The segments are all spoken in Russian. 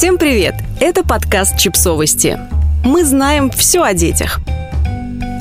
Всем привет! Это подкаст «Чипсовости». Мы знаем все о детях.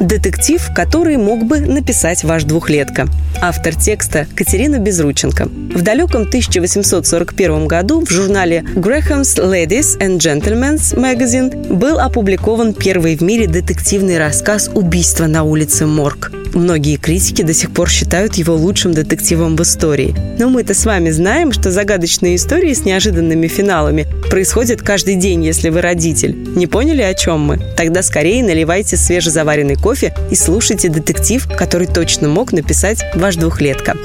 Детектив, который мог бы написать ваш двухлетка. Автор текста Катерина Безрученко. В далеком 1841 году в журнале Graham's Ladies and Gentlemen's Magazine был опубликован первый в мире детективный рассказ «Убийство на улице Морг». Многие критики до сих пор считают его лучшим детективом в истории. Но мы-то с вами знаем, что загадочные истории с неожиданными финалами происходят каждый день, если вы родитель. Не поняли, о чем мы? Тогда скорее наливайте свежезаваренный кофе и слушайте детектив, который точно мог написать ваш двухлетка.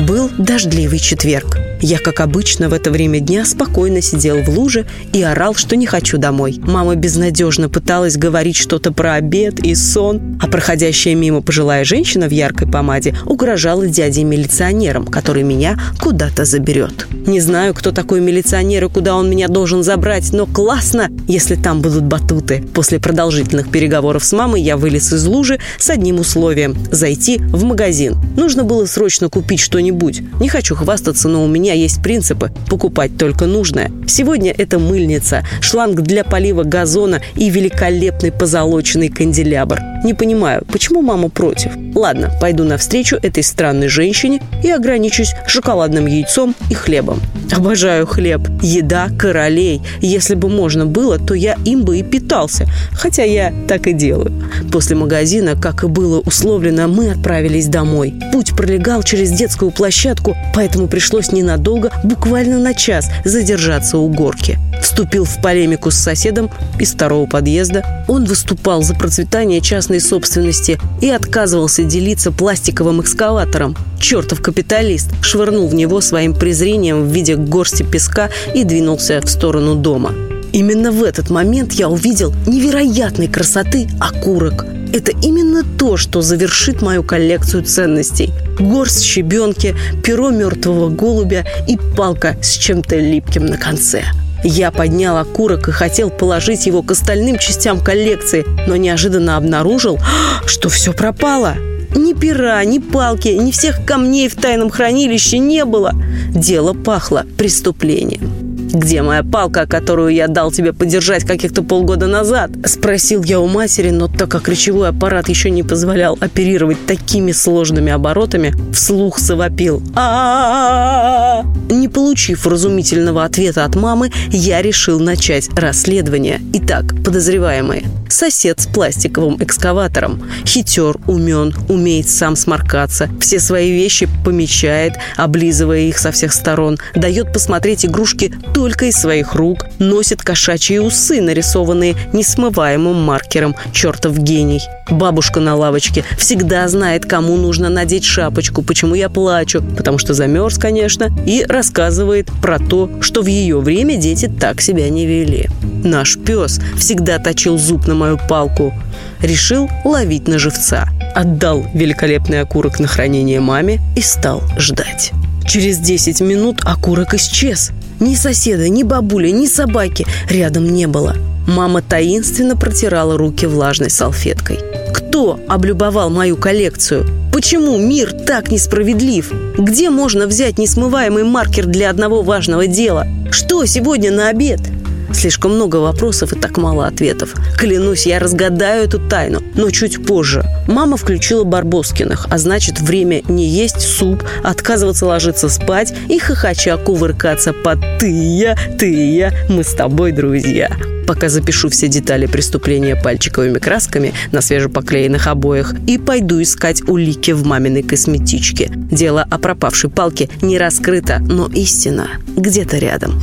Был дождливый четверг. Я, как обычно, в это время дня спокойно сидел в луже и орал, что не хочу домой. Мама безнадежно пыталась говорить что-то про обед и сон, а проходящая мимо пожилая женщина в яркой помаде угрожала дяде-милиционерам, который меня куда-то заберет. Не знаю, кто такой милиционер и куда он меня должен забрать, но классно, если там будут батуты. После продолжительных переговоров с мамой я вылез из лужи с одним условием – зайти в магазин. Нужно было срочно купить что-нибудь. Не хочу хвастаться, но у меня меня есть принципы – покупать только нужное. Сегодня это мыльница, шланг для полива газона и великолепный позолоченный канделябр. Не понимаю, почему мама против? Ладно, пойду навстречу этой странной женщине и ограничусь шоколадным яйцом и хлебом. Обожаю хлеб. Еда королей. Если бы можно было, то я им бы и питался. Хотя я так и делаю. После магазина, как и было условлено, мы отправились домой. Путь пролегал через детскую площадку, поэтому пришлось ненадолго, буквально на час, задержаться у горки. Вступил в полемику с соседом из второго подъезда. Он выступал за процветание частной собственности и отказывался делиться пластиковым экскаватором. Чертов капиталист швырнул в него своим презрением в виде горсти песка и двинулся в сторону дома. Именно в этот момент я увидел невероятной красоты окурок. Это именно то, что завершит мою коллекцию ценностей. Горсть щебенки, перо мертвого голубя и палка с чем-то липким на конце. Я поднял окурок и хотел положить его к остальным частям коллекции, но неожиданно обнаружил, что все пропало. Ни пера, ни палки, ни всех камней в тайном хранилище не было. Дело пахло преступлением. «Где моя палка, которую я дал тебе подержать каких-то полгода назад?» Спросил я у матери, но так как речевой аппарат еще не позволял оперировать такими сложными оборотами, вслух завопил. а Не получив разумительного ответа от мамы, я решил начать расследование. Итак, подозреваемые. Сосед с пластиковым экскаватором. Хитер, умен, умеет сам сморкаться. Все свои вещи помечает, облизывая их со всех сторон. Дает посмотреть игрушки только из своих рук. Носит кошачьи усы, нарисованные несмываемым маркером. Чертов гений. Бабушка на лавочке всегда знает, кому нужно надеть шапочку, почему я плачу, потому что замерз, конечно, и рассказывает про то, что в ее время дети так себя не вели. Наш пес всегда точил зуб на мою палку. Решил ловить на живца. Отдал великолепный окурок на хранение маме и стал ждать. Через 10 минут окурок исчез. Ни соседа, ни бабули, ни собаки рядом не было. Мама таинственно протирала руки влажной салфеткой. Кто облюбовал мою коллекцию? Почему мир так несправедлив? Где можно взять несмываемый маркер для одного важного дела? Что сегодня на обед? Слишком много вопросов и так мало ответов. Клянусь, я разгадаю эту тайну, но чуть позже. Мама включила Барбоскиных, а значит, время не есть суп, отказываться ложиться спать и хохоча кувыркаться под «ты я, ты я, мы с тобой друзья» пока запишу все детали преступления пальчиковыми красками на свежепоклеенных обоях и пойду искать улики в маминой косметичке. Дело о пропавшей палке не раскрыто, но истина где-то рядом.